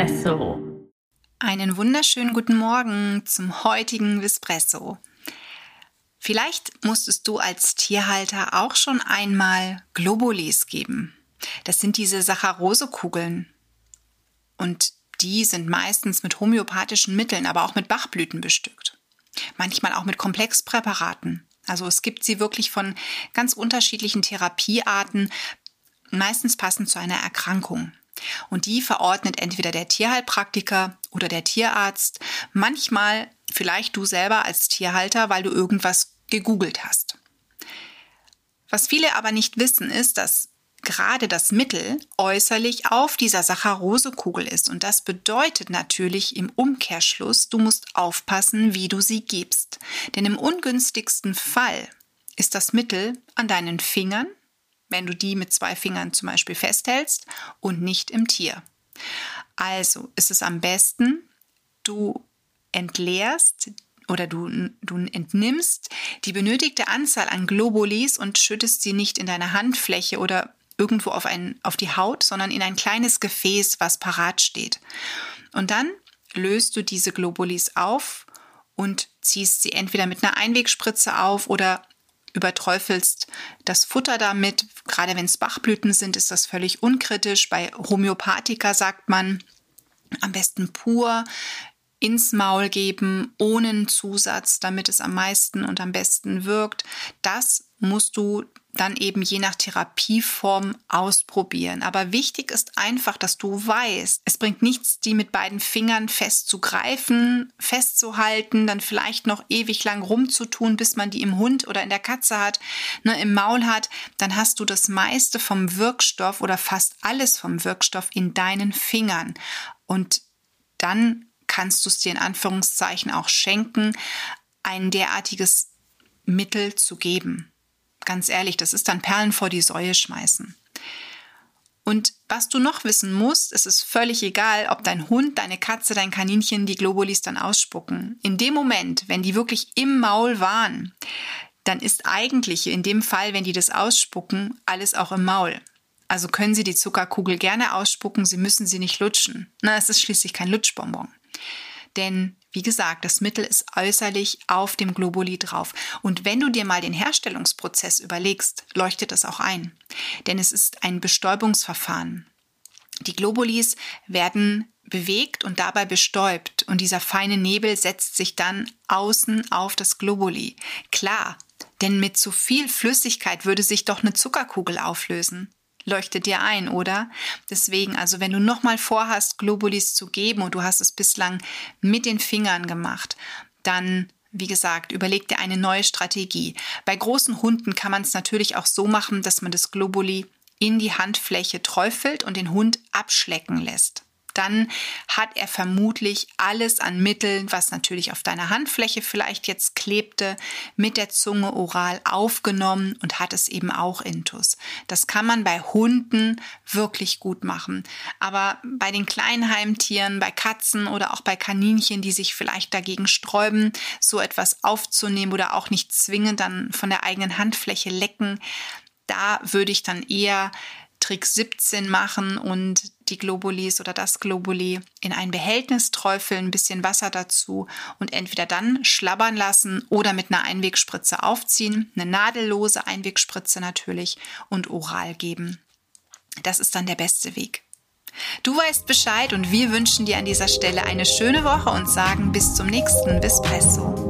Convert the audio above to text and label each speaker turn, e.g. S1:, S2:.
S1: Vispresso.
S2: Einen wunderschönen guten Morgen zum heutigen Vispresso. Vielleicht musstest du als Tierhalter auch schon einmal Globulis geben. Das sind diese Saccharosekugeln. Und die sind meistens mit homöopathischen Mitteln, aber auch mit Bachblüten bestückt. Manchmal auch mit Komplexpräparaten. Also es gibt sie wirklich von ganz unterschiedlichen Therapiearten, meistens passend zu einer Erkrankung. Und die verordnet entweder der Tierheilpraktiker oder der Tierarzt, manchmal vielleicht du selber als Tierhalter, weil du irgendwas gegoogelt hast. Was viele aber nicht wissen, ist, dass gerade das Mittel äußerlich auf dieser Saccharosekugel ist. Und das bedeutet natürlich im Umkehrschluss, du musst aufpassen, wie du sie gibst. Denn im ungünstigsten Fall ist das Mittel an deinen Fingern wenn du die mit zwei Fingern zum Beispiel festhältst und nicht im Tier. Also ist es am besten, du entleerst oder du, du entnimmst die benötigte Anzahl an Globulis und schüttest sie nicht in deine Handfläche oder irgendwo auf, ein, auf die Haut, sondern in ein kleines Gefäß, was parat steht. Und dann löst du diese Globulis auf und ziehst sie entweder mit einer Einwegspritze auf oder überträufelst das Futter damit. Gerade wenn es Bachblüten sind, ist das völlig unkritisch. Bei Homöopathika sagt man, am besten pur ins Maul geben, ohne Zusatz, damit es am meisten und am besten wirkt. Das musst du dann eben je nach Therapieform ausprobieren. Aber wichtig ist einfach, dass du weißt, es bringt nichts, die mit beiden Fingern festzugreifen, festzuhalten, dann vielleicht noch ewig lang rumzutun, bis man die im Hund oder in der Katze hat, ne, im Maul hat. Dann hast du das meiste vom Wirkstoff oder fast alles vom Wirkstoff in deinen Fingern. Und dann kannst du es dir in Anführungszeichen auch schenken, ein derartiges Mittel zu geben ganz ehrlich, das ist dann Perlen vor die Säue schmeißen. Und was du noch wissen musst, es ist völlig egal, ob dein Hund, deine Katze, dein Kaninchen die Globulis dann ausspucken. In dem Moment, wenn die wirklich im Maul waren, dann ist eigentlich in dem Fall, wenn die das ausspucken, alles auch im Maul. Also können sie die Zuckerkugel gerne ausspucken, sie müssen sie nicht lutschen. Na, es ist schließlich kein Lutschbonbon. Denn wie gesagt, das Mittel ist äußerlich auf dem Globuli drauf. Und wenn du dir mal den Herstellungsprozess überlegst, leuchtet das auch ein. Denn es ist ein Bestäubungsverfahren. Die Globulis werden bewegt und dabei bestäubt und dieser feine Nebel setzt sich dann außen auf das Globuli. Klar, denn mit zu viel Flüssigkeit würde sich doch eine Zuckerkugel auflösen leuchtet dir ein, oder? Deswegen, also wenn du nochmal vorhast, Globulis zu geben und du hast es bislang mit den Fingern gemacht, dann wie gesagt, überleg dir eine neue Strategie. Bei großen Hunden kann man es natürlich auch so machen, dass man das Globuli in die Handfläche träufelt und den Hund abschlecken lässt dann hat er vermutlich alles an Mitteln, was natürlich auf deiner Handfläche vielleicht jetzt klebte, mit der Zunge oral aufgenommen und hat es eben auch intus. Das kann man bei Hunden wirklich gut machen. Aber bei den kleinen Heimtieren, bei Katzen oder auch bei Kaninchen, die sich vielleicht dagegen sträuben, so etwas aufzunehmen oder auch nicht zwingend dann von der eigenen Handfläche lecken, da würde ich dann eher Trick 17 machen und die Globulis oder das Globuli in ein Behältnis träufeln, ein bisschen Wasser dazu und entweder dann schlabbern lassen oder mit einer Einwegspritze aufziehen, eine nadellose Einwegspritze natürlich und oral geben. Das ist dann der beste Weg. Du weißt Bescheid und wir wünschen dir an dieser Stelle eine schöne Woche und sagen bis zum nächsten Vespresso.
S1: Espresso